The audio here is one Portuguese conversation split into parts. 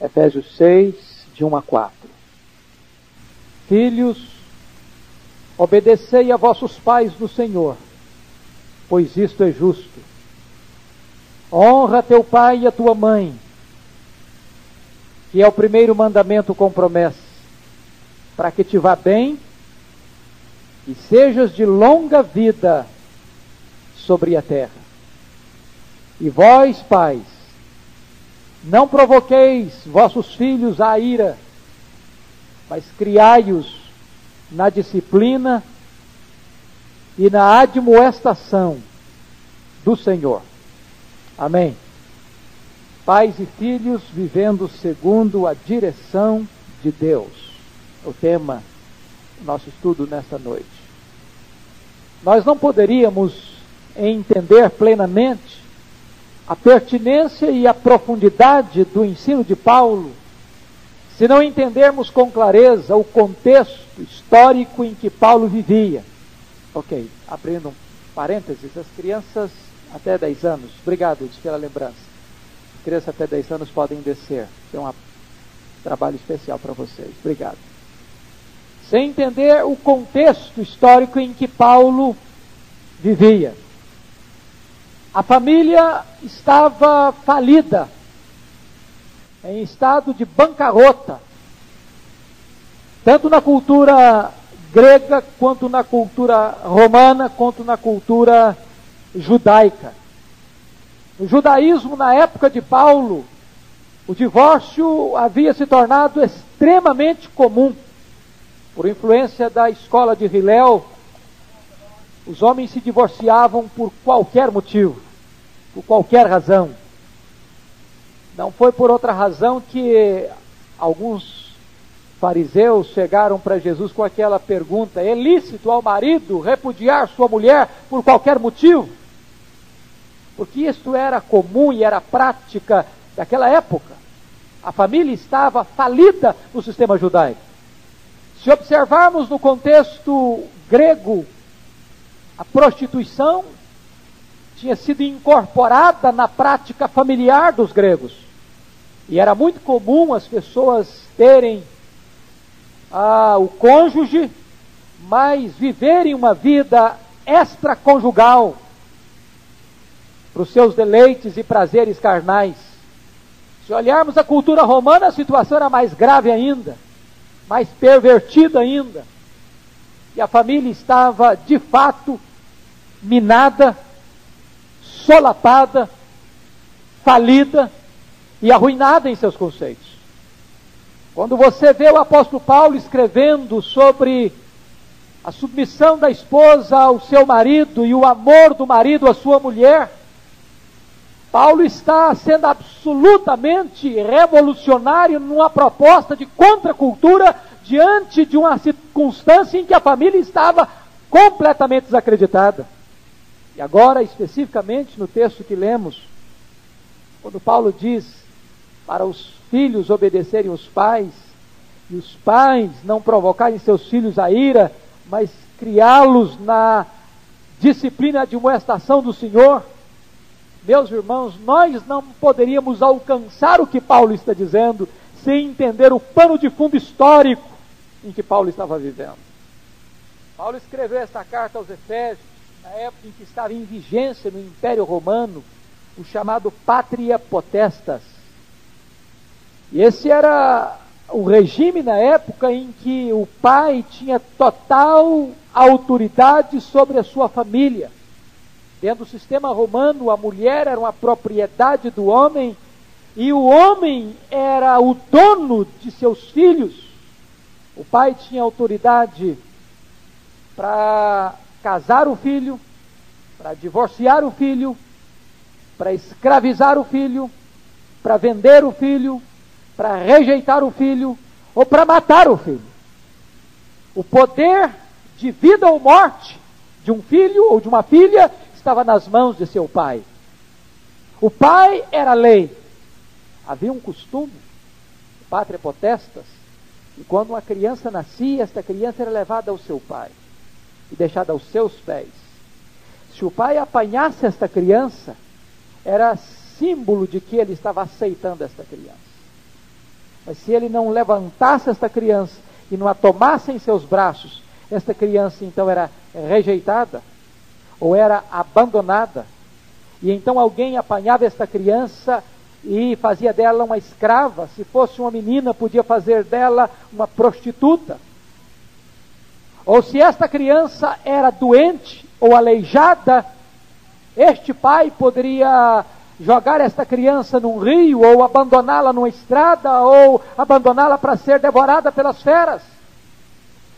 Efésios 6, de 1 a 4. Filhos, obedecei a vossos pais no Senhor, pois isto é justo. Honra teu pai e a tua mãe, que é o primeiro mandamento com promessa, para que te vá bem e sejas de longa vida sobre a terra. E vós, pais, não provoqueis vossos filhos à ira, mas criai-os na disciplina e na admoestação do Senhor. Amém. Pais e filhos vivendo segundo a direção de Deus. O tema do nosso estudo nesta noite. Nós não poderíamos entender plenamente a pertinência e a profundidade do ensino de Paulo, se não entendermos com clareza o contexto histórico em que Paulo vivia. Ok, abrindo um parênteses, as crianças até 10 anos, obrigado pela lembrança. As crianças até 10 anos podem descer, tem um trabalho especial para vocês, obrigado. Sem entender o contexto histórico em que Paulo vivia. A família estava falida, em estado de bancarrota, tanto na cultura grega, quanto na cultura romana, quanto na cultura judaica. No judaísmo, na época de Paulo, o divórcio havia se tornado extremamente comum. Por influência da escola de Hillel, os homens se divorciavam por qualquer motivo, por qualquer razão. Não foi por outra razão que alguns fariseus chegaram para Jesus com aquela pergunta: é lícito ao marido repudiar sua mulher por qualquer motivo? Porque isto era comum e era prática daquela época. A família estava falida no sistema judaico. Se observarmos no contexto grego a prostituição tinha sido incorporada na prática familiar dos gregos. E era muito comum as pessoas terem ah, o cônjuge, mas viverem uma vida extraconjugal para os seus deleites e prazeres carnais. Se olharmos a cultura romana, a situação era mais grave ainda, mais pervertida ainda. E a família estava, de fato, minada, solapada, falida e arruinada em seus conceitos. Quando você vê o apóstolo Paulo escrevendo sobre a submissão da esposa ao seu marido e o amor do marido à sua mulher, Paulo está sendo absolutamente revolucionário numa proposta de contracultura diante de uma circunstância em que a família estava completamente desacreditada. E agora, especificamente no texto que lemos, quando Paulo diz para os filhos obedecerem os pais, e os pais não provocarem seus filhos a ira, mas criá-los na disciplina de estação do Senhor, meus irmãos, nós não poderíamos alcançar o que Paulo está dizendo sem entender o pano de fundo histórico em que Paulo estava vivendo. Paulo escreveu esta carta aos Efésios na época em que estava em vigência no Império Romano, o chamado Pátria Potestas. E esse era o regime na época em que o pai tinha total autoridade sobre a sua família. Dentro do sistema romano, a mulher era uma propriedade do homem e o homem era o dono de seus filhos. O pai tinha autoridade para casar o filho, para divorciar o filho, para escravizar o filho, para vender o filho, para rejeitar o filho ou para matar o filho. O poder de vida ou morte de um filho ou de uma filha estava nas mãos de seu pai. O pai era lei. Havia um costume, pátria potestas, e quando uma criança nascia, esta criança era levada ao seu pai e deixada aos seus pés. Se o pai apanhasse esta criança, era símbolo de que ele estava aceitando esta criança. Mas se ele não levantasse esta criança e não a tomasse em seus braços, esta criança então era rejeitada ou era abandonada. E então alguém apanhava esta criança e fazia dela uma escrava. Se fosse uma menina, podia fazer dela uma prostituta. Ou se esta criança era doente ou aleijada, este pai poderia jogar esta criança num rio, ou abandoná-la numa estrada, ou abandoná-la para ser devorada pelas feras.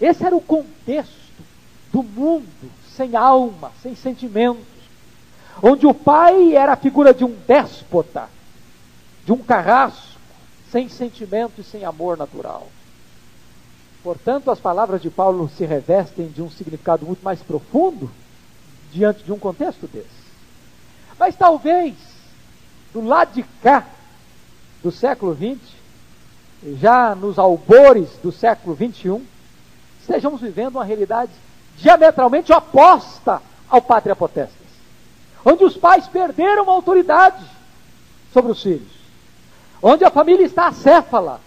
Esse era o contexto do mundo sem alma, sem sentimentos, onde o pai era a figura de um déspota, de um carrasco, sem sentimento e sem amor natural. Portanto, as palavras de Paulo se revestem de um significado muito mais profundo diante de um contexto desse. Mas talvez, do lado de cá do século XX, já nos albores do século XXI, estejamos vivendo uma realidade diametralmente oposta ao pátria potestas, onde os pais perderam a autoridade sobre os filhos, onde a família está acéfala,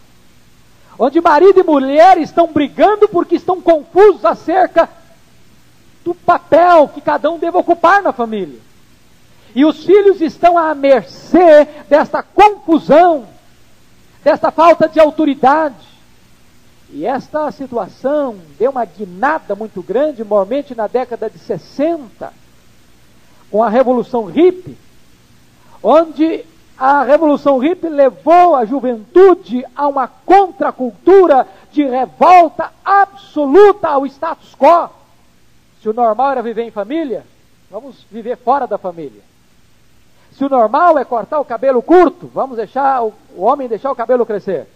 onde marido e mulher estão brigando porque estão confusos acerca do papel que cada um deve ocupar na família. E os filhos estão à mercê desta confusão, desta falta de autoridade. E esta situação deu uma guinada muito grande, mormente na década de 60, com a Revolução Hippie, onde a Revolução Hippie levou a juventude a uma contracultura de revolta absoluta ao status quo. Se o normal era viver em família, vamos viver fora da família. Se o normal é cortar o cabelo curto, vamos deixar o, o homem deixar o cabelo crescer.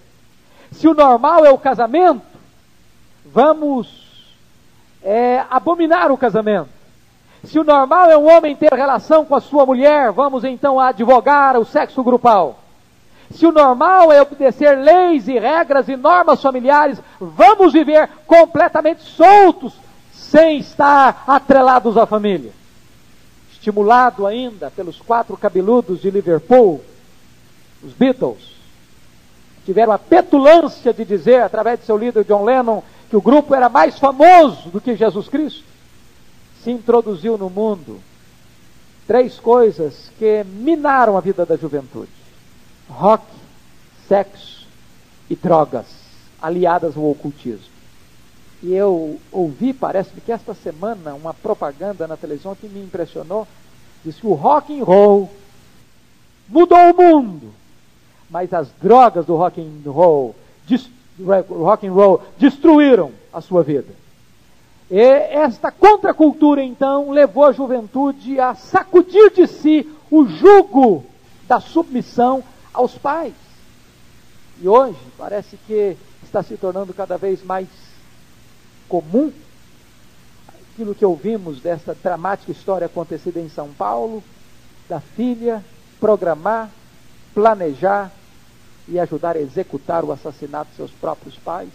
Se o normal é o casamento, vamos é, abominar o casamento. Se o normal é um homem ter relação com a sua mulher, vamos então advogar o sexo grupal. Se o normal é obedecer leis e regras e normas familiares, vamos viver completamente soltos, sem estar atrelados à família. Estimulado ainda pelos quatro cabeludos de Liverpool, os Beatles, tiveram a petulância de dizer, através de seu líder John Lennon, que o grupo era mais famoso do que Jesus Cristo se introduziu no mundo três coisas que minaram a vida da juventude: rock, sexo e drogas, aliadas ao ocultismo. E eu ouvi, parece-me que esta semana, uma propaganda na televisão que me impressionou. Diz que o rock and roll mudou o mundo, mas as drogas do rock and roll, rock and roll destruíram a sua vida. E esta contracultura, então, levou a juventude a sacudir de si o jugo da submissão aos pais. E hoje parece que está se tornando cada vez mais comum aquilo que ouvimos dessa dramática história acontecida em São Paulo, da filha programar, planejar e ajudar a executar o assassinato de seus próprios pais.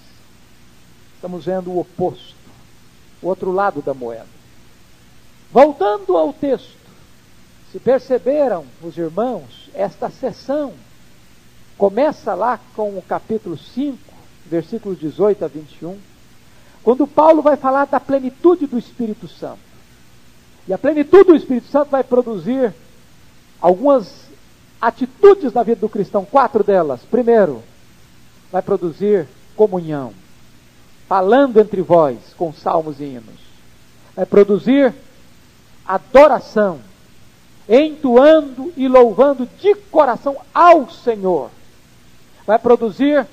Estamos vendo o oposto o outro lado da moeda. Voltando ao texto, se perceberam os irmãos, esta sessão começa lá com o capítulo 5, versículos 18 a 21, quando Paulo vai falar da plenitude do Espírito Santo. E a plenitude do Espírito Santo vai produzir algumas atitudes na vida do cristão, quatro delas. Primeiro, vai produzir comunhão falando entre vós com salmos e hinos. Vai produzir adoração, entoando e louvando de coração ao Senhor. Vai produzir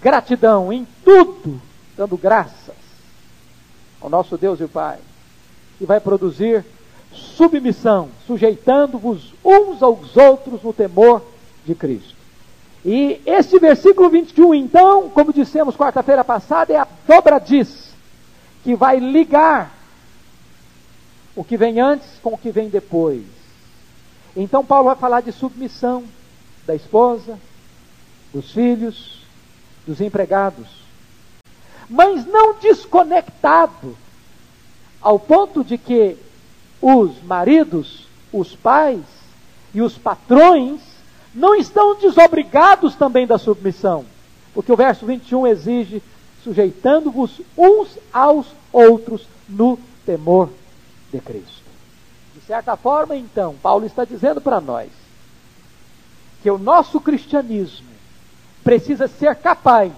gratidão em tudo, dando graças ao nosso Deus e Pai. E vai produzir submissão, sujeitando-vos uns aos outros no temor de Cristo. E esse versículo 21, então, como dissemos quarta-feira passada, é a dobradiz que vai ligar o que vem antes com o que vem depois. Então, Paulo vai falar de submissão da esposa, dos filhos, dos empregados, mas não desconectado ao ponto de que os maridos, os pais e os patrões não estão desobrigados também da submissão, porque o verso 21 exige sujeitando-vos uns aos outros no temor de Cristo. De certa forma, então, Paulo está dizendo para nós que o nosso cristianismo precisa ser capaz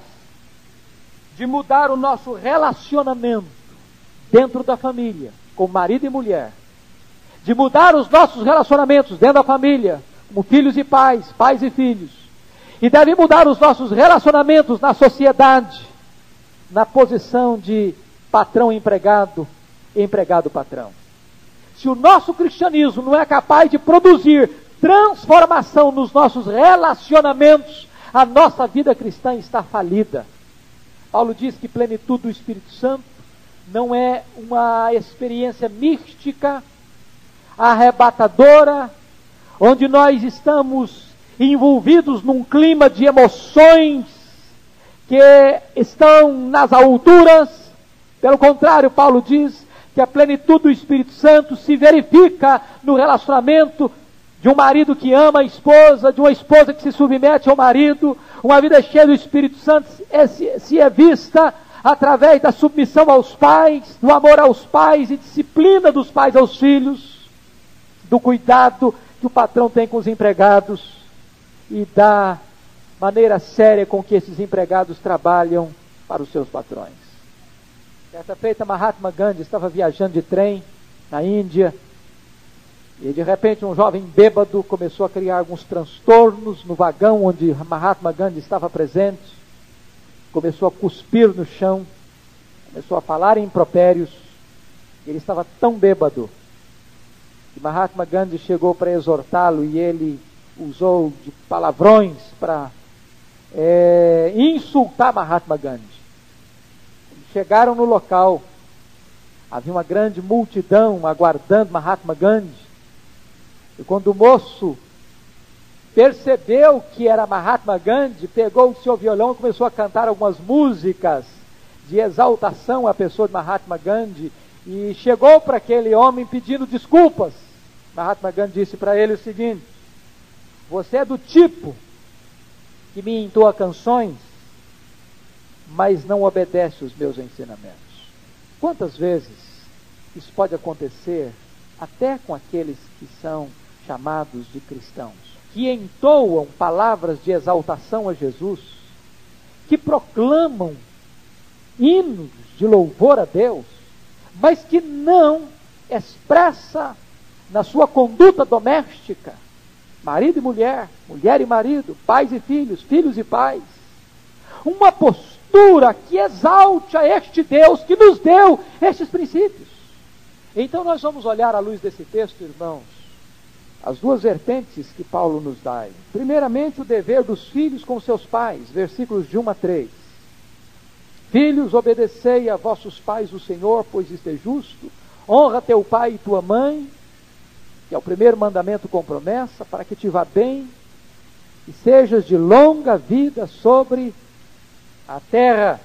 de mudar o nosso relacionamento dentro da família, com marido e mulher, de mudar os nossos relacionamentos dentro da família, como filhos e pais, pais e filhos, e deve mudar os nossos relacionamentos na sociedade, na posição de patrão empregado, empregado patrão. Se o nosso cristianismo não é capaz de produzir transformação nos nossos relacionamentos, a nossa vida cristã está falida. Paulo diz que plenitude do Espírito Santo não é uma experiência mística, arrebatadora, onde nós estamos envolvidos num clima de emoções que estão nas alturas. Pelo contrário, Paulo diz que a plenitude do Espírito Santo se verifica no relacionamento de um marido que ama a esposa, de uma esposa que se submete ao marido, uma vida cheia do Espírito Santo é, se, se é vista através da submissão aos pais, do amor aos pais e disciplina dos pais aos filhos, do cuidado que o patrão tem com os empregados e da maneira séria com que esses empregados trabalham para os seus patrões. Certa feita, Mahatma Gandhi estava viajando de trem na Índia e de repente um jovem bêbado começou a criar alguns transtornos no vagão onde Mahatma Gandhi estava presente. Começou a cuspir no chão, começou a falar impropérios. Ele estava tão bêbado que Mahatma Gandhi chegou para exortá-lo e ele usou de palavrões para é, insultar Mahatma Gandhi. Chegaram no local, havia uma grande multidão aguardando Mahatma Gandhi. E quando o moço percebeu que era Mahatma Gandhi, pegou o seu violão e começou a cantar algumas músicas de exaltação à pessoa de Mahatma Gandhi e chegou para aquele homem pedindo desculpas. Mahatma Gandhi disse para ele o seguinte: Você é do tipo que me entoa canções, mas não obedece os meus ensinamentos. Quantas vezes isso pode acontecer até com aqueles que são chamados de cristãos, que entoam palavras de exaltação a Jesus, que proclamam hinos de louvor a Deus, mas que não expressa na sua conduta doméstica marido e mulher, mulher e marido, pais e filhos, filhos e pais. Uma postura que exalte a este Deus que nos deu estes princípios. Então nós vamos olhar à luz desse texto, irmãos, as duas vertentes que Paulo nos dá. Primeiramente, o dever dos filhos com seus pais, versículos de 1 a 3. Filhos, obedecei a vossos pais o Senhor, pois isto é justo. Honra teu pai e tua mãe, que é o primeiro mandamento com promessa, para que te vá bem e sejas de longa vida sobre a terra.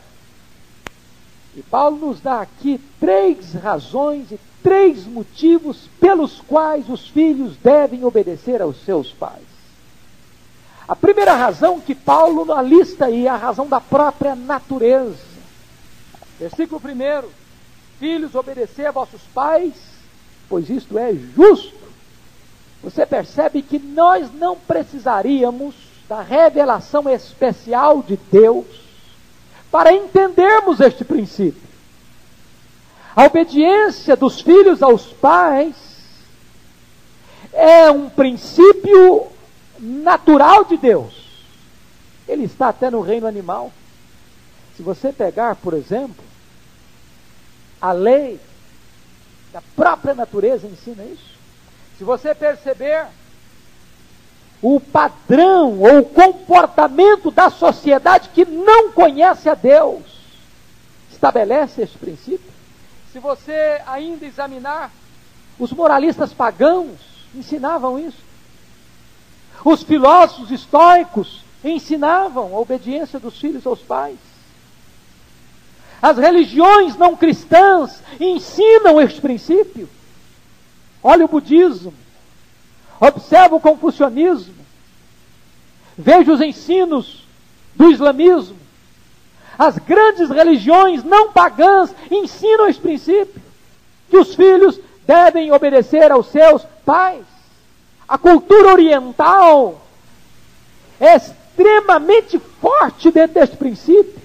E Paulo nos dá aqui três razões e três motivos pelos quais os filhos devem obedecer aos seus pais. A primeira razão que Paulo alista aí é a razão da própria natureza. Versículo 1: Filhos, obedecer a vossos pais, pois isto é justo você percebe que nós não precisaríamos da revelação especial de Deus para entendermos este princípio. A obediência dos filhos aos pais é um princípio natural de Deus. Ele está até no reino animal. Se você pegar, por exemplo, a lei da própria natureza ensina isso. Se você perceber o padrão ou o comportamento da sociedade que não conhece a Deus, estabelece esse princípio. Se você ainda examinar, os moralistas pagãos ensinavam isso. Os filósofos estoicos ensinavam a obediência dos filhos aos pais. As religiões não cristãs ensinam este princípio. Olha o budismo. Observa o confucionismo. Veja os ensinos do islamismo. As grandes religiões não pagãs ensinam esse princípio: que os filhos devem obedecer aos seus pais. A cultura oriental é extremamente forte dentro deste princípio.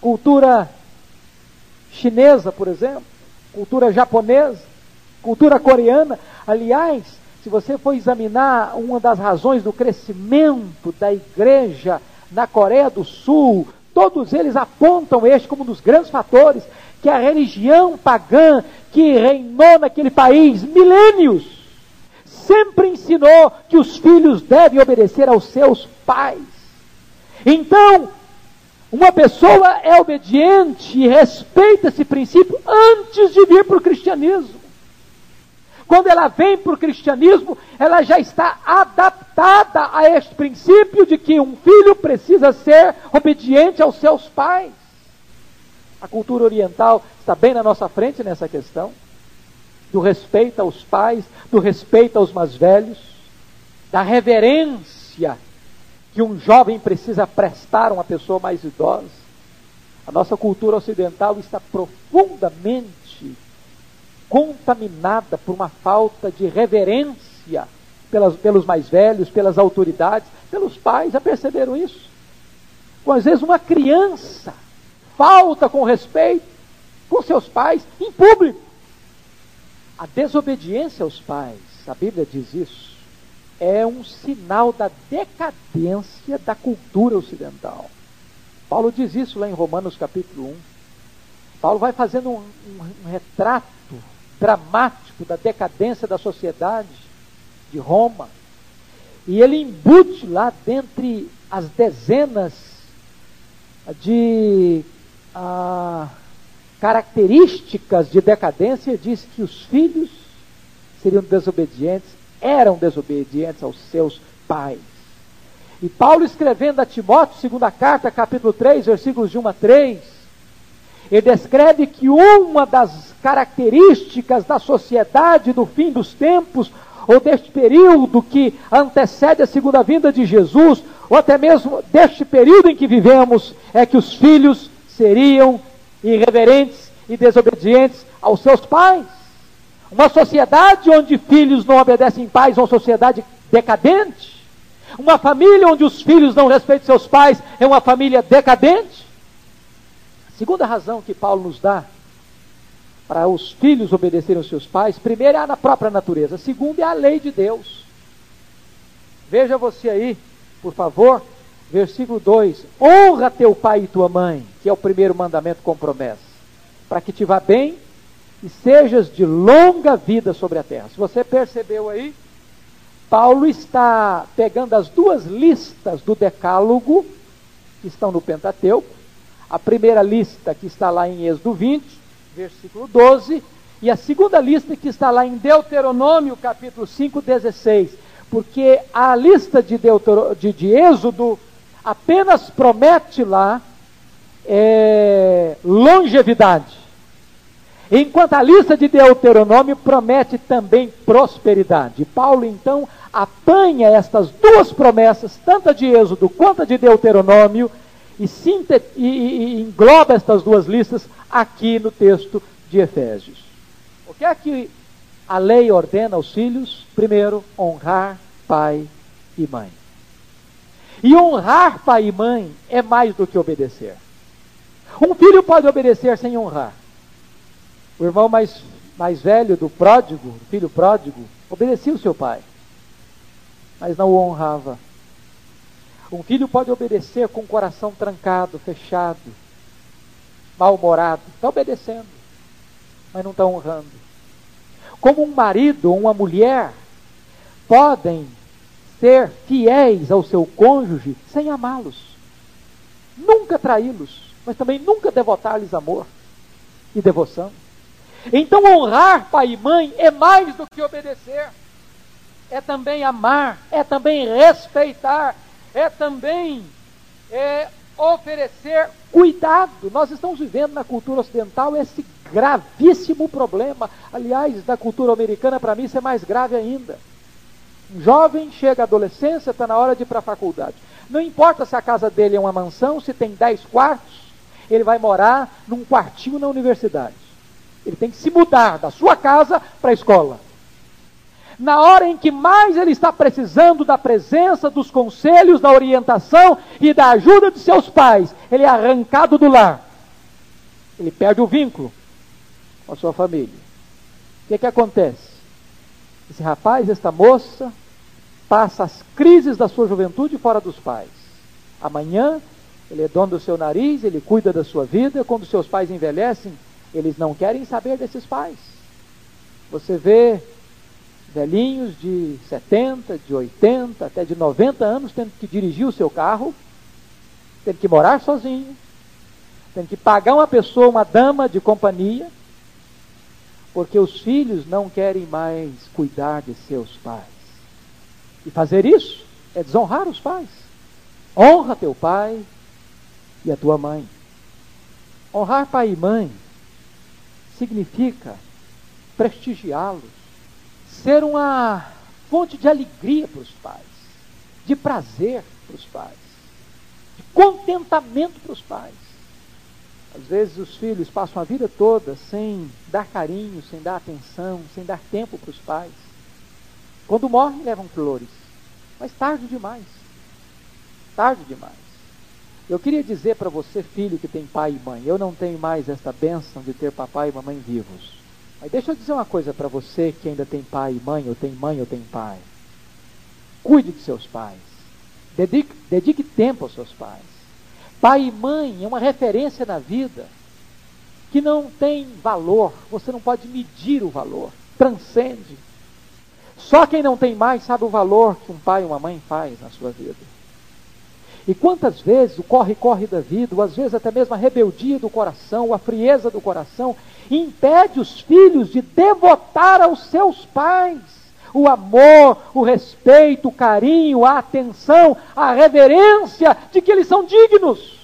Cultura chinesa, por exemplo, cultura japonesa, cultura coreana. Aliás, se você for examinar uma das razões do crescimento da igreja na Coreia do Sul, todos eles apontam este como um dos grandes fatores, que a religião pagã que reinou naquele país milênios sempre ensinou que os filhos devem obedecer aos seus pais. Então, uma pessoa é obediente e respeita esse princípio antes de vir para o cristianismo. Quando ela vem para o cristianismo, ela já está adaptada a este princípio de que um filho precisa ser obediente aos seus pais. A cultura oriental está bem na nossa frente nessa questão do respeito aos pais, do respeito aos mais velhos, da reverência que um jovem precisa prestar a uma pessoa mais idosa. A nossa cultura ocidental está profundamente contaminada por uma falta de reverência pelas, pelos mais velhos, pelas autoridades, pelos pais. Já perceberam isso? às vezes uma criança falta com respeito com seus pais em público. A desobediência aos pais, a Bíblia diz isso, é um sinal da decadência da cultura ocidental. Paulo diz isso lá em Romanos capítulo 1. Paulo vai fazendo um, um, um retrato dramático da decadência da sociedade de Roma. E ele embute lá dentre as dezenas de ah, características de decadência, diz que os filhos seriam desobedientes, eram desobedientes aos seus pais. E Paulo escrevendo a Timóteo, segunda carta, capítulo 3, versículos de 1 a 3, ele descreve que uma das características da sociedade do fim dos tempos, ou deste período que antecede a segunda vinda de Jesus, ou até mesmo deste período em que vivemos, é que os filhos seriam irreverentes e desobedientes aos seus pais. Uma sociedade onde filhos não obedecem pais é uma sociedade decadente. Uma família onde os filhos não respeitam seus pais é uma família decadente. A segunda razão que Paulo nos dá para os filhos obedecerem aos seus pais, primeiro é na própria natureza, segundo é a lei de Deus. Veja você aí, por favor, versículo 2: Honra teu pai e tua mãe, que é o primeiro mandamento com promessa, para que te vá bem e sejas de longa vida sobre a terra. Se você percebeu aí, Paulo está pegando as duas listas do Decálogo, que estão no Pentateuco, a primeira lista que está lá em Êxodo 20, versículo 12, e a segunda lista que está lá em Deuteronômio, capítulo 5, 16. Porque a lista de, Deutero, de, de Êxodo apenas promete lá é, longevidade. Enquanto a lista de Deuteronômio promete também prosperidade. Paulo então apanha estas duas promessas, tanto a de Êxodo quanto a de Deuteronômio, e, e, e engloba estas duas listas aqui no texto de Efésios. O que é que a lei ordena aos filhos? Primeiro, honrar pai e mãe. E honrar pai e mãe é mais do que obedecer. Um filho pode obedecer sem honrar. O irmão mais, mais velho do pródigo, filho pródigo, obedecia o seu pai, mas não o honrava. Um filho pode obedecer com o coração trancado, fechado, mal-humorado. Está obedecendo, mas não está honrando. Como um marido ou uma mulher podem ser fiéis ao seu cônjuge sem amá-los, nunca traí-los, mas também nunca devotar-lhes amor e devoção. Então, honrar pai e mãe é mais do que obedecer, é também amar, é também respeitar, é também é, oferecer cuidado. Nós estamos vivendo na cultura ocidental esse gravíssimo problema. Aliás, da cultura americana, para mim, isso é mais grave ainda. Um jovem chega à adolescência, está na hora de ir para a faculdade. Não importa se a casa dele é uma mansão, se tem dez quartos, ele vai morar num quartinho na universidade. Ele tem que se mudar da sua casa para a escola. Na hora em que mais ele está precisando da presença, dos conselhos, da orientação e da ajuda de seus pais, ele é arrancado do lar. Ele perde o vínculo com a sua família. O que, é que acontece? Esse rapaz, esta moça, passa as crises da sua juventude fora dos pais. Amanhã, ele é dono do seu nariz, ele cuida da sua vida. Quando seus pais envelhecem, eles não querem saber desses pais. Você vê velhinhos de 70, de 80, até de 90 anos tendo que dirigir o seu carro, tendo que morar sozinho, tendo que pagar uma pessoa, uma dama de companhia, porque os filhos não querem mais cuidar de seus pais. E fazer isso é desonrar os pais. Honra teu pai e a tua mãe. Honrar pai e mãe significa prestigiá-los, ser uma fonte de alegria para os pais, de prazer para os pais, de contentamento para os pais. Às vezes os filhos passam a vida toda sem dar carinho, sem dar atenção, sem dar tempo para os pais. Quando morrem, levam flores. Mas tarde demais. Tarde demais. Eu queria dizer para você, filho que tem pai e mãe, eu não tenho mais esta bênção de ter papai e mamãe vivos. Mas deixa eu dizer uma coisa para você que ainda tem pai e mãe, ou tem mãe ou tem pai. Cuide de seus pais. Dedique, dedique tempo aos seus pais. Pai e mãe é uma referência na vida que não tem valor, você não pode medir o valor, transcende. Só quem não tem mais sabe o valor que um pai e uma mãe faz na sua vida. E quantas vezes o corre-corre da vida, ou às vezes até mesmo a rebeldia do coração, a frieza do coração, impede os filhos de devotar aos seus pais o amor, o respeito, o carinho, a atenção, a reverência de que eles são dignos.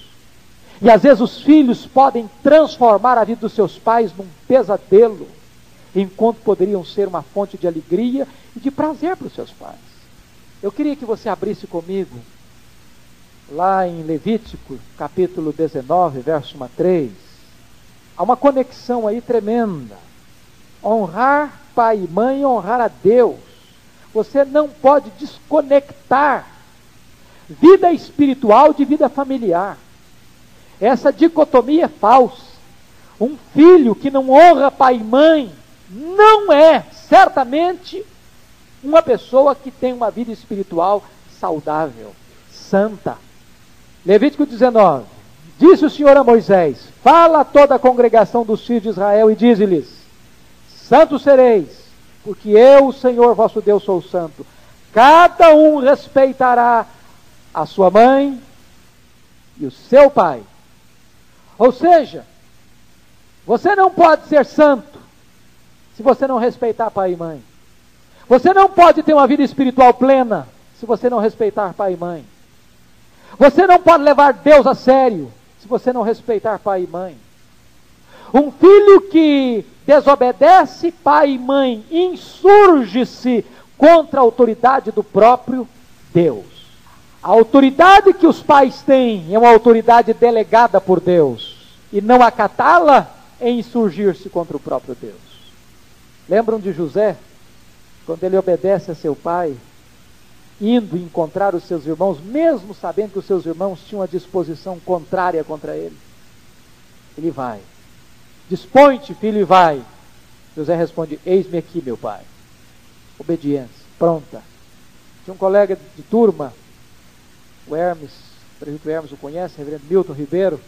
E às vezes os filhos podem transformar a vida dos seus pais num pesadelo, enquanto poderiam ser uma fonte de alegria e de prazer para os seus pais. Eu queria que você abrisse comigo lá em Levítico, capítulo 19, verso 1 a 3, há uma conexão aí tremenda. Honrar pai e mãe, honrar a Deus. Você não pode desconectar vida espiritual de vida familiar. Essa dicotomia é falsa. Um filho que não honra pai e mãe não é, certamente, uma pessoa que tem uma vida espiritual saudável, santa. Levítico 19. Disse o Senhor a Moisés: Fala a toda a congregação dos filhos de Israel e dize-lhes: Santos sereis, porque eu, o Senhor vosso Deus, sou santo. Cada um respeitará a sua mãe e o seu pai. Ou seja, você não pode ser santo se você não respeitar pai e mãe. Você não pode ter uma vida espiritual plena se você não respeitar pai e mãe. Você não pode levar Deus a sério se você não respeitar pai e mãe. Um filho que desobedece pai e mãe insurge-se contra a autoridade do próprio Deus. A autoridade que os pais têm é uma autoridade delegada por Deus, e não acatá-la é insurgir-se contra o próprio Deus. Lembram de José? Quando ele obedece a seu pai, indo encontrar os seus irmãos, mesmo sabendo que os seus irmãos tinham uma disposição contrária contra ele. Ele vai. Dispõe-te, filho, e vai. José responde: Eis-me aqui, meu pai. Obediência, pronta. Tinha um colega de turma, o Hermes, o presbítero Hermes o conhece, o reverendo Milton Ribeiro.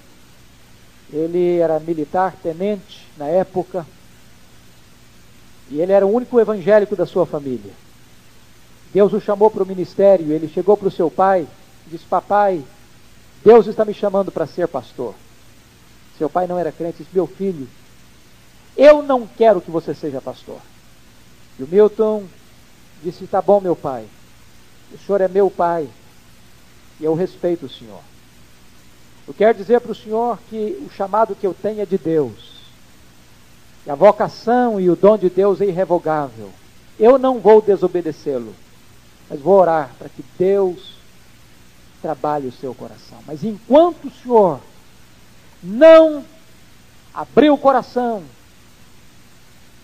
Ele era militar, tenente na época, e ele era o único evangélico da sua família. Deus o chamou para o ministério, ele chegou para o seu pai e disse: Papai, Deus está me chamando para ser pastor. Seu pai não era crente, disse: Meu filho, eu não quero que você seja pastor. E o Milton disse: Tá bom, meu pai, o senhor é meu pai e eu respeito o senhor. Eu quero dizer para o senhor que o chamado que eu tenho é de Deus. E a vocação e o dom de Deus é irrevogável. Eu não vou desobedecê-lo. Mas vou orar para que Deus trabalhe o seu coração. Mas enquanto o Senhor não abrir o coração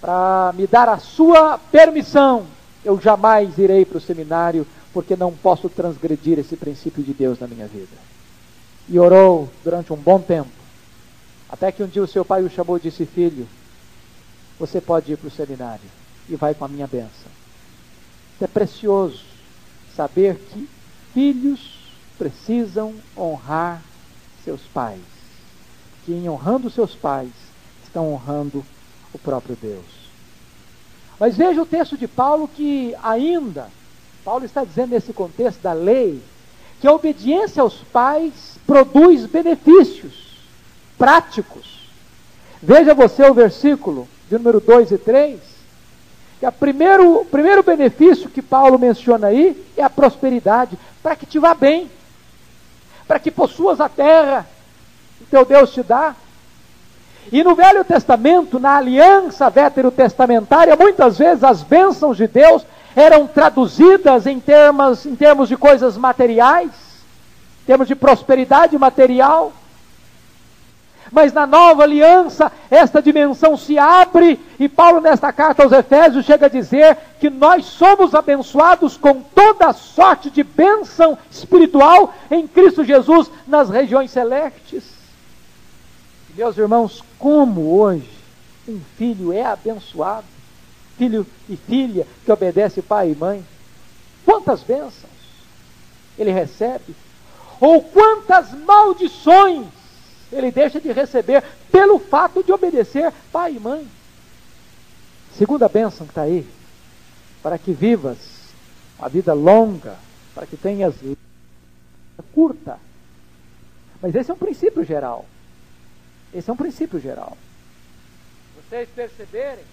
para me dar a sua permissão, eu jamais irei para o seminário, porque não posso transgredir esse princípio de Deus na minha vida. E orou durante um bom tempo, até que um dia o seu pai o chamou e disse: Filho, você pode ir para o seminário e vai com a minha bênção. É precioso saber que filhos precisam honrar seus pais que em honrando seus pais estão honrando o próprio Deus. Mas veja o texto de Paulo que ainda, Paulo está dizendo nesse contexto da lei, que a obediência aos pais produz benefícios práticos. Veja você o versículo de número 2 e 3, que o primeiro, primeiro benefício que Paulo menciona aí é a prosperidade, para que te vá bem, para que possuas a terra, teu Deus te dá. E no Velho Testamento, na aliança veterotestamentária, muitas vezes as bênçãos de Deus eram traduzidas em termos, em termos de coisas materiais, em termos de prosperidade material. Mas na nova aliança, esta dimensão se abre, e Paulo, nesta carta aos Efésios, chega a dizer que nós somos abençoados com toda sorte de bênção espiritual em Cristo Jesus nas regiões celestes. Meus irmãos, como hoje um filho é abençoado, filho e filha que obedece pai e mãe, quantas bênçãos ele recebe, ou quantas maldições ele deixa de receber pelo fato de obedecer pai e mãe. Segunda bênção que está aí, para que vivas uma vida longa, para que tenhas curta. Mas esse é um princípio geral. Esse é um princípio geral. Vocês perceberem,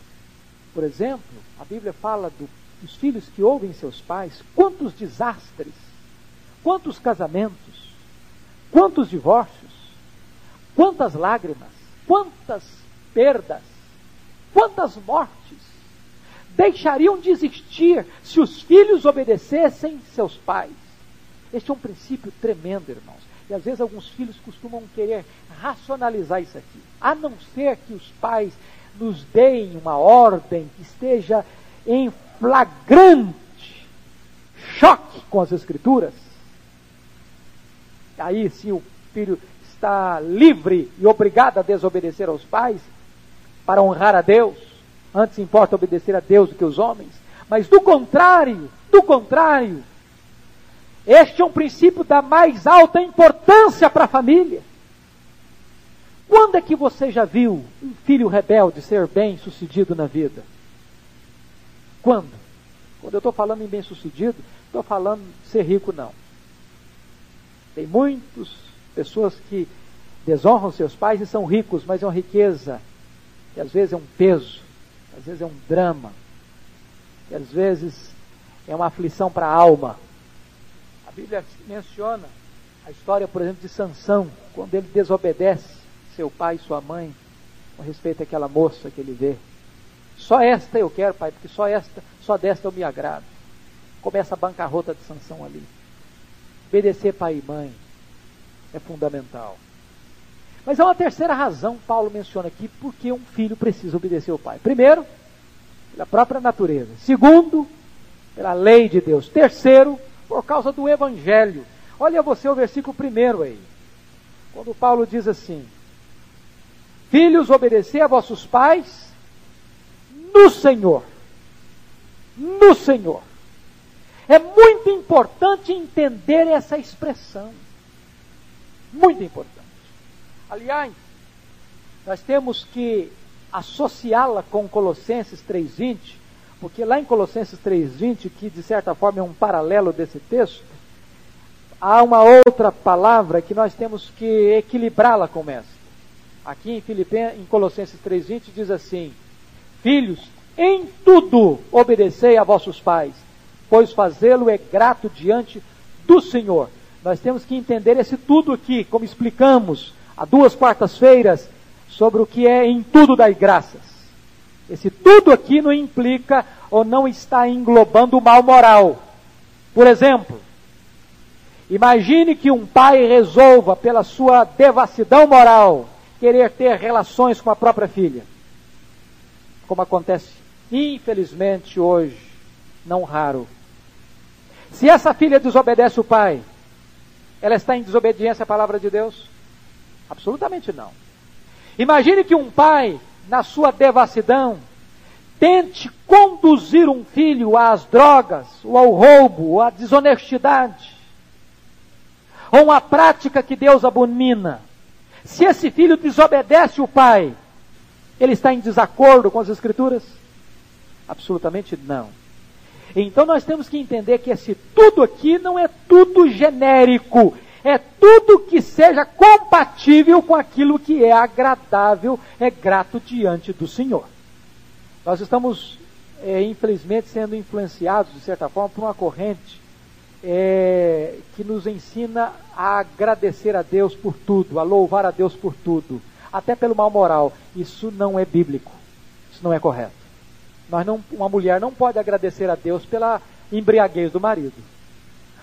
por exemplo, a Bíblia fala do, dos filhos que ouvem seus pais, quantos desastres, quantos casamentos, quantos divórcios, quantas lágrimas, quantas perdas, quantas mortes deixariam de existir se os filhos obedecessem seus pais. Este é um princípio tremendo, irmãos. E às vezes alguns filhos costumam querer racionalizar isso aqui. A não ser que os pais nos deem uma ordem que esteja em flagrante choque com as Escrituras. Aí sim o filho está livre e obrigado a desobedecer aos pais para honrar a Deus. Antes importa obedecer a Deus do que os homens. Mas do contrário, do contrário, este é um princípio da mais alta importância para a família. Quando é que você já viu um filho rebelde ser bem sucedido na vida? Quando? Quando eu estou falando em bem sucedido, estou falando de ser rico, não. Tem muitas pessoas que desonram seus pais e são ricos, mas é uma riqueza que às vezes é um peso, às vezes é um drama, que às vezes é uma aflição para a alma. Bíblia menciona a história, por exemplo, de Sansão, quando ele desobedece seu pai e sua mãe com respeito àquela moça que ele vê. Só esta eu quero, pai, porque só esta, só desta eu me agrado. Começa a bancarrota de Sansão ali. Obedecer pai e mãe é fundamental. Mas há uma terceira razão, Paulo menciona aqui, porque um filho precisa obedecer ao pai. Primeiro, pela própria natureza. Segundo, pela lei de Deus. Terceiro, por causa do Evangelho. Olha você o versículo primeiro aí. Quando Paulo diz assim: Filhos, obedecer a vossos pais no Senhor. No Senhor. É muito importante entender essa expressão. Muito importante. Aliás, nós temos que associá-la com Colossenses 3,20, porque lá em Colossenses 3,20, que de certa forma é um paralelo desse texto, há uma outra palavra que nós temos que equilibrá-la com essa. Aqui em, Filipen, em Colossenses 3,20 diz assim: Filhos, em tudo obedecei a vossos pais, pois fazê-lo é grato diante do Senhor. Nós temos que entender esse tudo aqui, como explicamos há duas quartas-feiras, sobre o que é em tudo das graças. Esse tudo aqui não implica ou não está englobando o mal moral. Por exemplo, imagine que um pai resolva, pela sua devassidão moral, querer ter relações com a própria filha. Como acontece, infelizmente, hoje, não raro. Se essa filha desobedece o pai, ela está em desobediência à palavra de Deus? Absolutamente não. Imagine que um pai, na sua devassidão, tente conduzir um filho às drogas, ou ao roubo, ou à desonestidade, ou uma prática que Deus abomina. Se esse filho desobedece o pai, ele está em desacordo com as Escrituras? Absolutamente não. Então nós temos que entender que esse tudo aqui não é tudo genérico, é tudo que seja compatível com aquilo que é agradável, é grato diante do Senhor. Nós estamos, é, infelizmente, sendo influenciados, de certa forma, por uma corrente é, que nos ensina a agradecer a Deus por tudo, a louvar a Deus por tudo, até pelo mal moral. Isso não é bíblico, isso não é correto. Nós não, uma mulher não pode agradecer a Deus pela embriaguez do marido.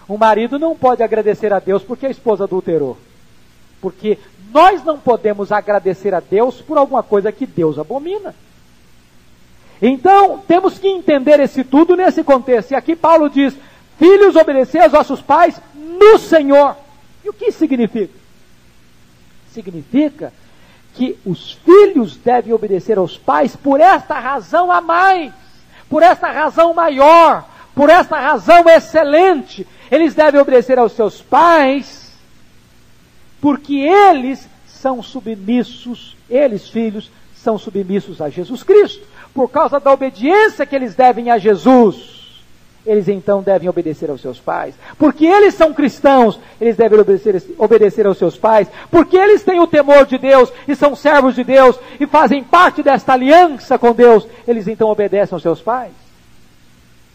Um marido não pode agradecer a Deus porque a esposa adulterou. Porque nós não podemos agradecer a Deus por alguma coisa que Deus abomina. Então, temos que entender esse tudo nesse contexto. E aqui Paulo diz: Filhos, obedecer aos vossos pais no Senhor. E o que significa? Significa que os filhos devem obedecer aos pais por esta razão a mais, por esta razão maior, por esta razão excelente, eles devem obedecer aos seus pais, porque eles são submissos, eles, filhos, são submissos a Jesus Cristo. Por causa da obediência que eles devem a Jesus, eles então devem obedecer aos seus pais. Porque eles são cristãos, eles devem obedecer, obedecer aos seus pais. Porque eles têm o temor de Deus e são servos de Deus e fazem parte desta aliança com Deus, eles então obedecem aos seus pais.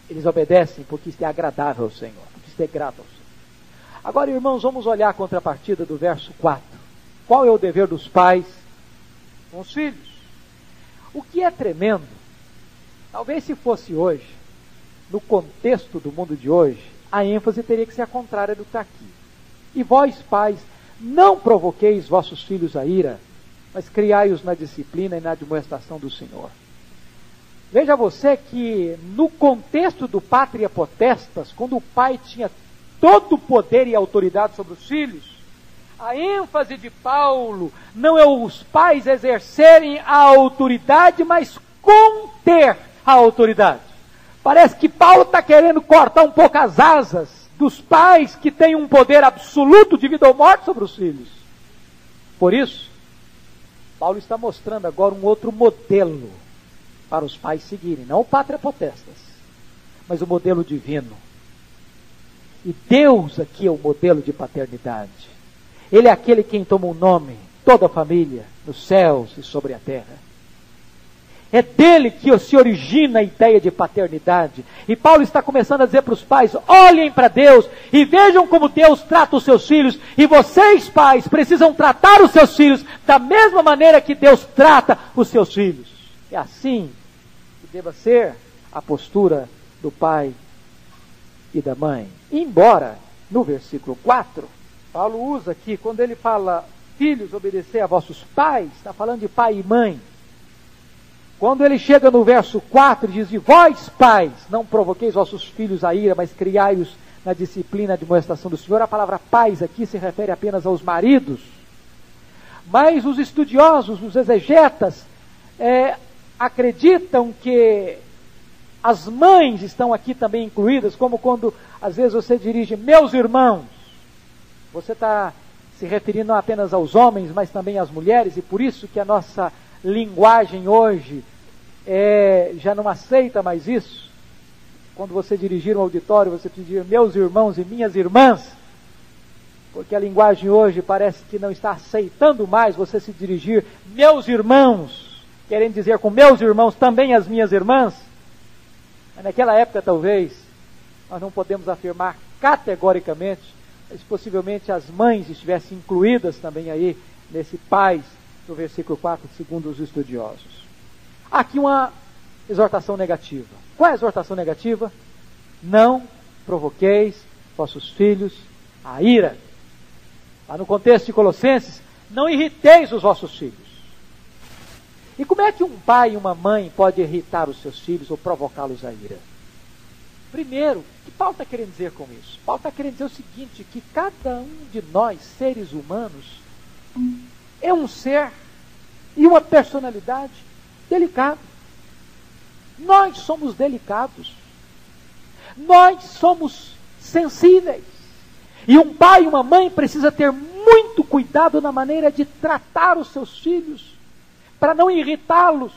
Eles obedecem porque isto é agradável ao Senhor, porque isto é grato ao Senhor. Agora, irmãos, vamos olhar a contrapartida do verso 4. Qual é o dever dos pais com os filhos? O que é tremendo, talvez se fosse hoje, no contexto do mundo de hoje, a ênfase teria que ser a contrária do que está aqui. E vós, pais, não provoqueis vossos filhos a ira, mas criai-os na disciplina e na admoestação do Senhor. Veja você que no contexto do pátria potestas, quando o pai tinha todo o poder e autoridade sobre os filhos, a ênfase de Paulo não é os pais exercerem a autoridade, mas conter a autoridade. Parece que Paulo está querendo cortar um pouco as asas dos pais que têm um poder absoluto de vida ou morte sobre os filhos. Por isso, Paulo está mostrando agora um outro modelo para os pais seguirem, não o pátria potestas, mas o modelo divino. E Deus aqui é o modelo de paternidade. Ele é aquele quem toma o nome, toda a família, nos céus e sobre a terra. É dele que se origina a ideia de paternidade. E Paulo está começando a dizer para os pais: olhem para Deus e vejam como Deus trata os seus filhos. E vocês, pais, precisam tratar os seus filhos da mesma maneira que Deus trata os seus filhos. É assim que deva ser a postura do pai e da mãe. Embora, no versículo 4, Paulo usa aqui, quando ele fala, filhos, obedecer a vossos pais, está falando de pai e mãe. Quando ele chega no verso 4, diz: vós, pais, não provoqueis vossos filhos a ira, mas criai-os na disciplina de demonstração do Senhor. A palavra pais aqui se refere apenas aos maridos. Mas os estudiosos, os exegetas, é, acreditam que as mães estão aqui também incluídas, como quando às vezes você dirige meus irmãos. Você está se referindo não apenas aos homens, mas também às mulheres, e por isso que a nossa linguagem hoje é, já não aceita mais isso. Quando você dirigir um auditório, você pedir meus irmãos e minhas irmãs, porque a linguagem hoje parece que não está aceitando mais você se dirigir meus irmãos, querendo dizer com meus irmãos também as minhas irmãs. Mas naquela época, talvez, nós não podemos afirmar categoricamente, mas possivelmente as mães estivessem incluídas também aí nesse pais no versículo 4, segundo os estudiosos. Aqui uma exortação negativa. Qual é a exortação negativa? Não provoqueis vossos filhos a ira. Lá no contexto de Colossenses, não irriteis os vossos filhos. E como é que um pai e uma mãe pode irritar os seus filhos ou provocá-los a ira? Primeiro, que Paulo está querendo dizer com isso? Paulo está querendo dizer o seguinte: que cada um de nós, seres humanos, é um ser e uma personalidade delicado. Nós somos delicados. Nós somos sensíveis. E um pai e uma mãe precisa ter muito cuidado na maneira de tratar os seus filhos, para não irritá-los,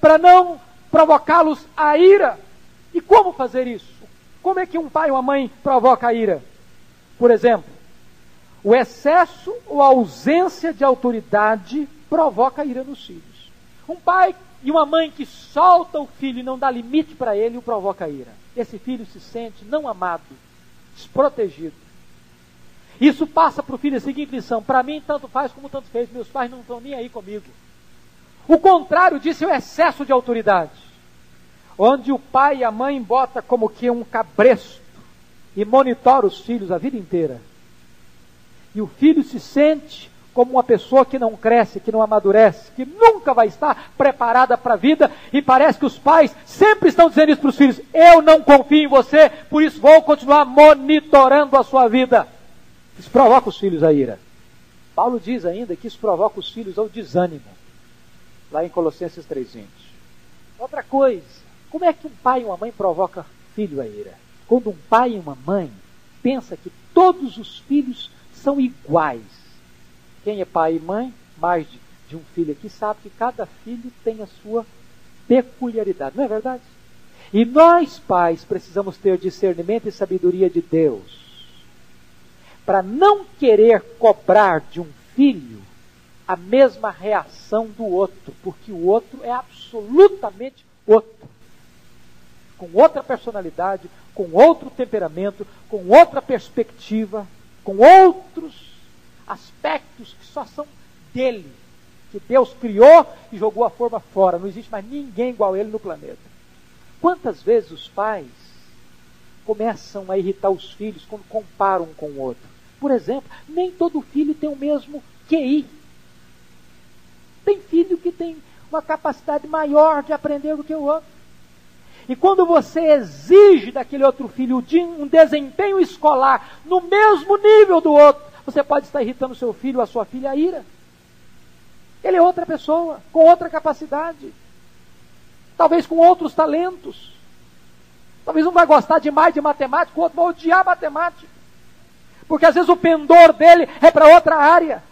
para não provocá-los a ira. E como fazer isso? Como é que um pai ou uma mãe provoca a ira? Por exemplo, o excesso ou ausência de autoridade provoca a ira nos filhos. Um pai e uma mãe que solta o filho e não dá limite para ele o provoca a ira. Esse filho se sente não amado, desprotegido. Isso passa para o filho a seguinte lição: para mim, tanto faz como tanto fez, meus pais não estão nem aí comigo. O contrário disso é o excesso de autoridade, onde o pai e a mãe bota como que um cabresto e monitora os filhos a vida inteira. E o filho se sente como uma pessoa que não cresce, que não amadurece, que nunca vai estar preparada para a vida, e parece que os pais sempre estão dizendo isso para os filhos: eu não confio em você, por isso vou continuar monitorando a sua vida. Isso provoca os filhos a ira. Paulo diz ainda que isso provoca os filhos ao desânimo, lá em Colossenses 3,20. Outra coisa, como é que um pai e uma mãe provoca filho a ira? Quando um pai e uma mãe pensa que todos os filhos são iguais, quem é pai e mãe, mais de, de um filho aqui, sabe que cada filho tem a sua peculiaridade, não é verdade? E nós, pais, precisamos ter discernimento e sabedoria de Deus para não querer cobrar de um filho a mesma reação do outro, porque o outro é absolutamente outro. Com outra personalidade, com outro temperamento, com outra perspectiva, com outros aspectos que só são dele, que Deus criou e jogou a forma fora. Não existe mais ninguém igual a ele no planeta. Quantas vezes os pais começam a irritar os filhos quando comparam um com o outro? Por exemplo, nem todo filho tem o mesmo QI. Tem filho que tem uma capacidade maior de aprender do que o outro. E quando você exige daquele outro filho um desempenho escolar no mesmo nível do outro, você pode estar irritando seu filho a sua filha a ira. Ele é outra pessoa, com outra capacidade. Talvez com outros talentos. Talvez um vai gostar demais de matemática, o outro vai odiar matemática. Porque às vezes o pendor dele é para outra área.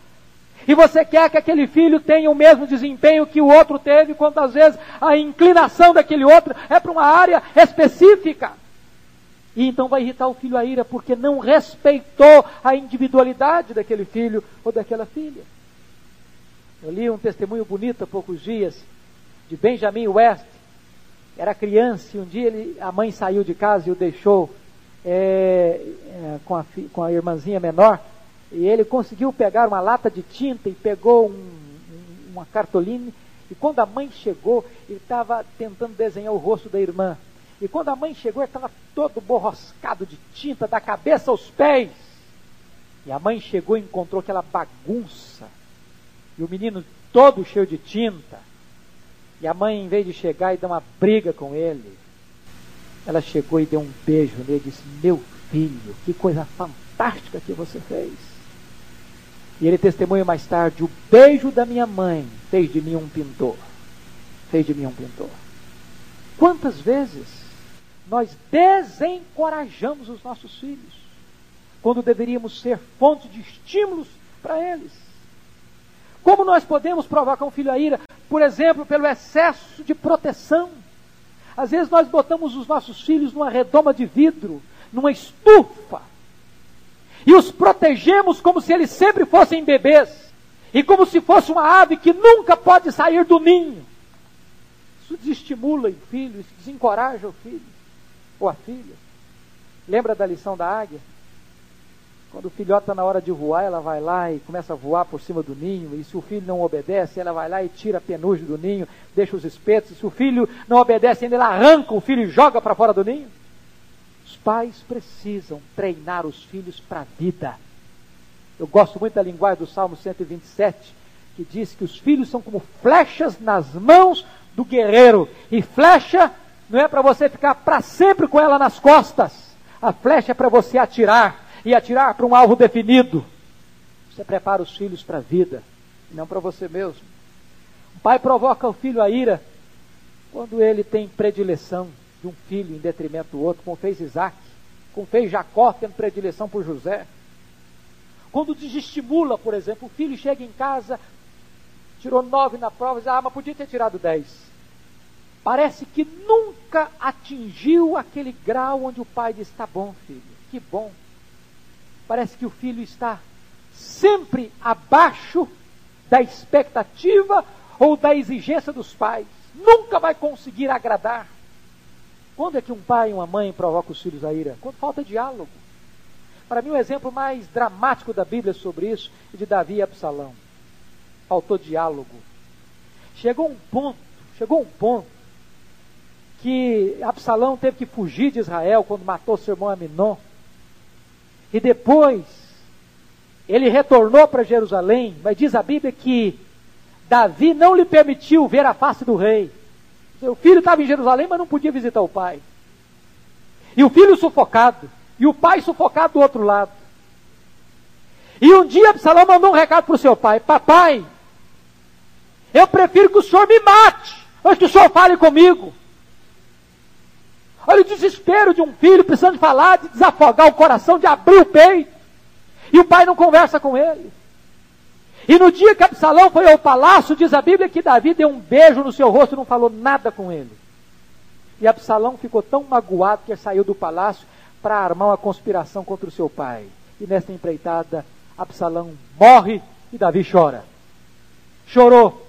E você quer que aquele filho tenha o mesmo desempenho que o outro teve, quando às vezes a inclinação daquele outro é para uma área específica. E então vai irritar o filho a ira porque não respeitou a individualidade daquele filho ou daquela filha. Eu li um testemunho bonito há poucos dias de Benjamin West. Era criança e um dia ele, a mãe saiu de casa e o deixou é, é, com, a, com a irmãzinha menor. E ele conseguiu pegar uma lata de tinta e pegou um, um, uma cartolina. E quando a mãe chegou, ele estava tentando desenhar o rosto da irmã. E quando a mãe chegou, ele estava todo borroscado de tinta, da cabeça aos pés. E a mãe chegou e encontrou aquela bagunça. E o menino todo cheio de tinta. E a mãe, em vez de chegar e dar uma briga com ele, ela chegou e deu um beijo nele e disse: Meu filho, que coisa fantástica que você fez. E ele testemunha mais tarde: O beijo da minha mãe fez de mim um pintor. Fez de mim um pintor. Quantas vezes nós desencorajamos os nossos filhos, quando deveríamos ser fonte de estímulos para eles. Como nós podemos provocar um filho a ira? Por exemplo, pelo excesso de proteção. Às vezes nós botamos os nossos filhos numa redoma de vidro, numa estufa, e os protegemos como se eles sempre fossem bebês, e como se fosse uma ave que nunca pode sair do ninho. Isso desestimula o filho, isso desencoraja o filho ou a filha. Lembra da lição da águia? Quando o filhote está na hora de voar, ela vai lá e começa a voar por cima do ninho. E se o filho não obedece, ela vai lá e tira a penugem do ninho, deixa os espetos. E se o filho não obedece, ainda ela arranca o filho e joga para fora do ninho. Os pais precisam treinar os filhos para a vida. Eu gosto muito da linguagem do Salmo 127, que diz que os filhos são como flechas nas mãos do guerreiro. E flecha não é para você ficar para sempre com ela nas costas. A flecha é para você atirar e atirar para um alvo definido. Você prepara os filhos para a vida, não para você mesmo. O pai provoca o filho a ira quando ele tem predileção de um filho em detrimento do outro, como fez Isaac, como fez Jacó tendo predileção por José. Quando desestimula, por exemplo, o filho chega em casa, tirou nove na prova, diz, ah, mas podia ter tirado dez. Parece que nunca atingiu aquele grau onde o pai diz, tá bom, filho, que bom. Parece que o filho está sempre abaixo da expectativa ou da exigência dos pais. Nunca vai conseguir agradar. Quando é que um pai e uma mãe provocam os filhos a ira? Quando falta diálogo. Para mim, o exemplo mais dramático da Bíblia sobre isso é de Davi e Absalão. Faltou diálogo. Chegou um ponto, chegou um ponto que Absalão teve que fugir de Israel quando matou seu irmão Aminon. E depois ele retornou para Jerusalém, mas diz a Bíblia que Davi não lhe permitiu ver a face do rei. Seu filho estava em Jerusalém, mas não podia visitar o pai. E o filho sufocado, e o pai sufocado do outro lado. E um dia Absalão mandou um recado para o seu pai: Papai, eu prefiro que o senhor me mate, antes que o senhor fale comigo. Olha o desespero de um filho precisando falar, de desafogar o coração, de abrir o peito. E o pai não conversa com ele. E no dia que Absalão foi ao palácio, diz a Bíblia que Davi deu um beijo no seu rosto e não falou nada com ele. E Absalão ficou tão magoado que saiu do palácio para armar uma conspiração contra o seu pai. E nessa empreitada, Absalão morre e Davi chora. Chorou.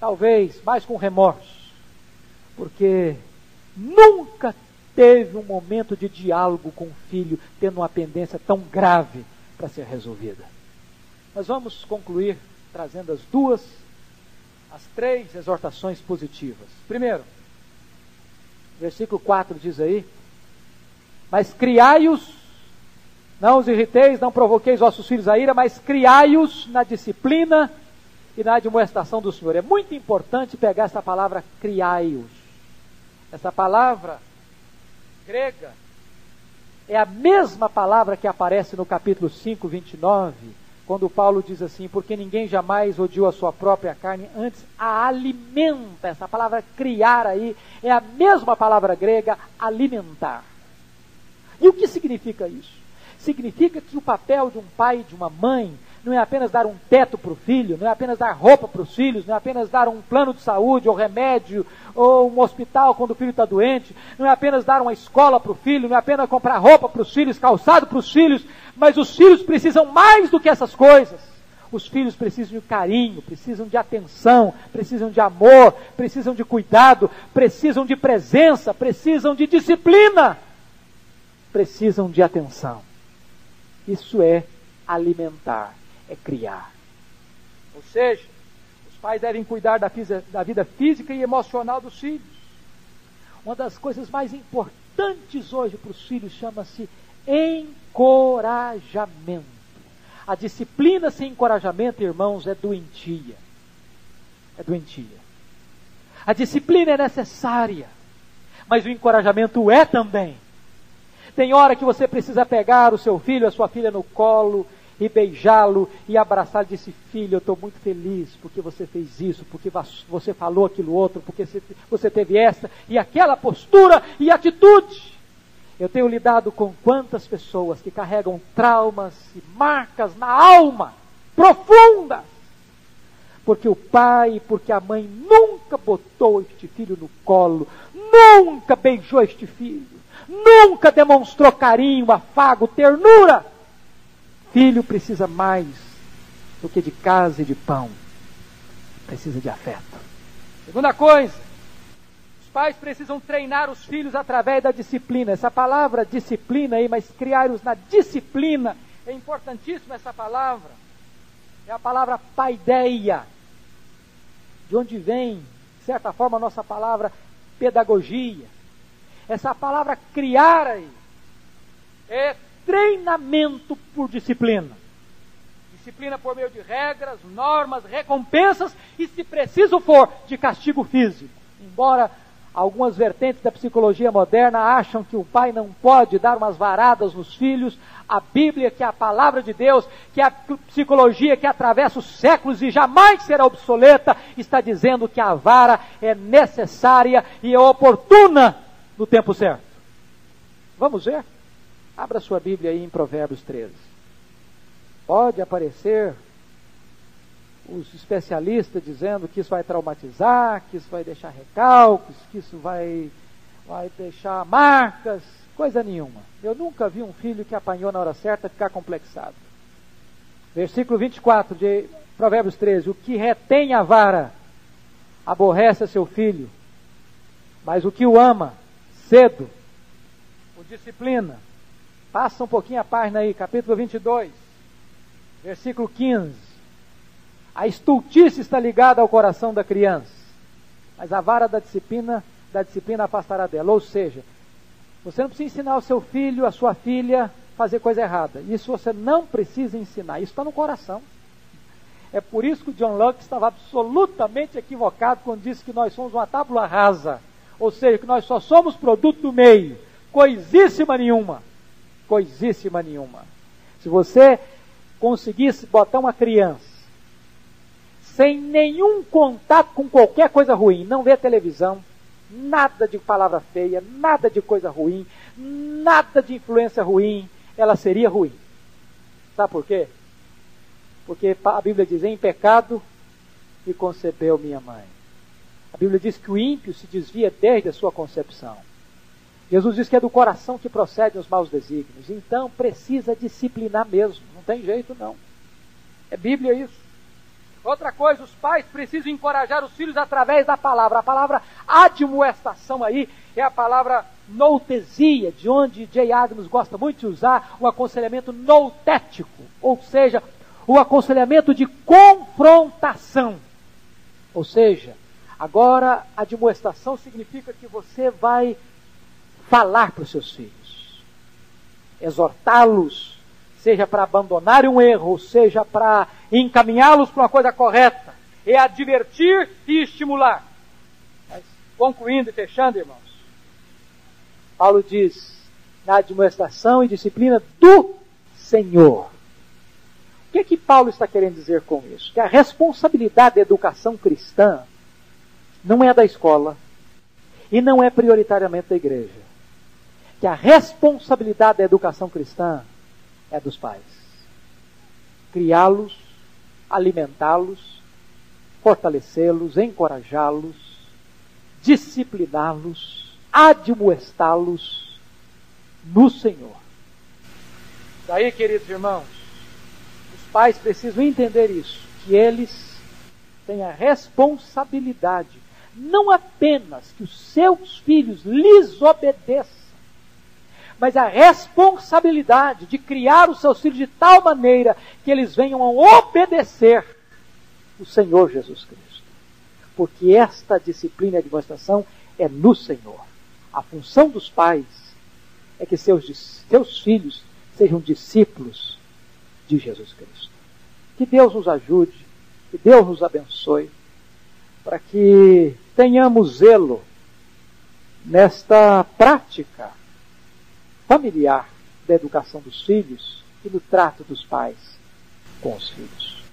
Talvez mais com remorso. Porque nunca teve um momento de diálogo com o filho, tendo uma pendência tão grave para ser resolvida. Nós vamos concluir trazendo as duas, as três exortações positivas. Primeiro, versículo 4 diz aí: Mas criai-os, não os irriteis, não provoqueis vossos filhos a ira, mas criai-os na disciplina e na admoestação do Senhor. É muito importante pegar essa palavra criai-os. Essa palavra grega é a mesma palavra que aparece no capítulo 5, 29 quando Paulo diz assim, porque ninguém jamais odiou a sua própria carne, antes a alimenta. Essa palavra criar aí é a mesma palavra grega alimentar. E o que significa isso? Significa que o papel de um pai e de uma mãe não é apenas dar um teto para o filho, não é apenas dar roupa para os filhos, não é apenas dar um plano de saúde, ou remédio, ou um hospital quando o filho está doente, não é apenas dar uma escola para o filho, não é apenas comprar roupa para os filhos, calçado para os filhos, mas os filhos precisam mais do que essas coisas. Os filhos precisam de carinho, precisam de atenção, precisam de amor, precisam de cuidado, precisam de presença, precisam de disciplina, precisam de atenção. Isso é alimentar é criar. Ou seja, os pais devem cuidar da, da vida física e emocional dos filhos. Uma das coisas mais importantes hoje para os filhos chama-se encorajamento. A disciplina sem encorajamento, irmãos, é doentia. É doentia. A disciplina é necessária, mas o encorajamento é também. Tem hora que você precisa pegar o seu filho, a sua filha no colo e beijá-lo e abraçá-lo e disse: Filho, eu estou muito feliz porque você fez isso, porque você falou aquilo outro, porque você teve essa e aquela postura e atitude. Eu tenho lidado com quantas pessoas que carregam traumas e marcas na alma profundas, porque o pai, porque a mãe nunca botou este filho no colo, nunca beijou este filho, nunca demonstrou carinho, afago, ternura Filho precisa mais do que de casa e de pão. Precisa de afeto. Segunda coisa, pais precisam treinar os filhos através da disciplina. Essa palavra disciplina aí, mas criar-os na disciplina, é importantíssima essa palavra. É a palavra paideia, de onde vem, de certa forma, a nossa palavra pedagogia. Essa palavra criar aí é treinamento por disciplina. Disciplina por meio de regras, normas, recompensas e, se preciso for, de castigo físico. Embora algumas vertentes da psicologia moderna acham que o pai não pode dar umas varadas nos filhos, a Bíblia, que é a palavra de Deus, que é a psicologia que atravessa os séculos e jamais será obsoleta, está dizendo que a vara é necessária e é oportuna no tempo certo. Vamos ver? Abra sua Bíblia aí em Provérbios 13. Pode aparecer os especialistas dizendo que isso vai traumatizar, que isso vai deixar recalques, que isso vai, vai deixar marcas, coisa nenhuma. Eu nunca vi um filho que apanhou na hora certa ficar complexado. Versículo 24 de Provérbios 13: O que retém a vara aborrece a seu filho, mas o que o ama, cedo, o disciplina. Passa um pouquinho a página aí, capítulo 22 versículo 15. A estultice está ligada ao coração da criança, mas a vara da disciplina, da disciplina afastará dela. Ou seja, você não precisa ensinar o seu filho, a sua filha, fazer coisa errada. Isso você não precisa ensinar. Isso está no coração. É por isso que o John Locke estava absolutamente equivocado quando disse que nós somos uma tábula rasa. Ou seja, que nós só somos produto do meio. Coisíssima nenhuma. Coisíssima nenhuma. Se você conseguisse botar uma criança sem nenhum contato com qualquer coisa ruim, não vê televisão, nada de palavra feia, nada de coisa ruim, nada de influência ruim, ela seria ruim. Sabe por quê? Porque a Bíblia diz: em pecado e concebeu minha mãe. A Bíblia diz que o ímpio se desvia desde a sua concepção. Jesus diz que é do coração que procedem os maus desígnios. Então precisa disciplinar mesmo. Não tem jeito não. É Bíblia isso. Outra coisa, os pais precisam encorajar os filhos através da palavra. A palavra admoestação aí é a palavra noutesia, de onde J. Adams gosta muito de usar o aconselhamento noutético, ou seja, o aconselhamento de confrontação. Ou seja, agora a admoestação significa que você vai falar para os seus filhos, exortá-los, seja para abandonarem um erro, seja para encaminhá-los para uma coisa correta, é advertir e estimular. Mas, concluindo e fechando, irmãos, Paulo diz, na admoestação e disciplina do Senhor. O que é que Paulo está querendo dizer com isso? Que a responsabilidade da educação cristã não é da escola e não é prioritariamente da igreja que a responsabilidade da educação cristã é dos pais. Criá-los, alimentá-los, fortalecê-los, encorajá-los, discipliná-los, admoestá-los no Senhor. Daí, queridos irmãos, os pais precisam entender isso, que eles têm a responsabilidade, não apenas que os seus filhos lhes obedeçam, mas a responsabilidade de criar os seus filhos de tal maneira que eles venham a obedecer o Senhor Jesus Cristo. Porque esta disciplina e demonstração é no Senhor. A função dos pais é que seus, seus filhos sejam discípulos de Jesus Cristo. Que Deus nos ajude, que Deus nos abençoe, para que tenhamos zelo nesta prática familiar da educação dos filhos e do trato dos pais com os filhos.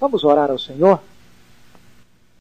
Vamos orar ao Senhor?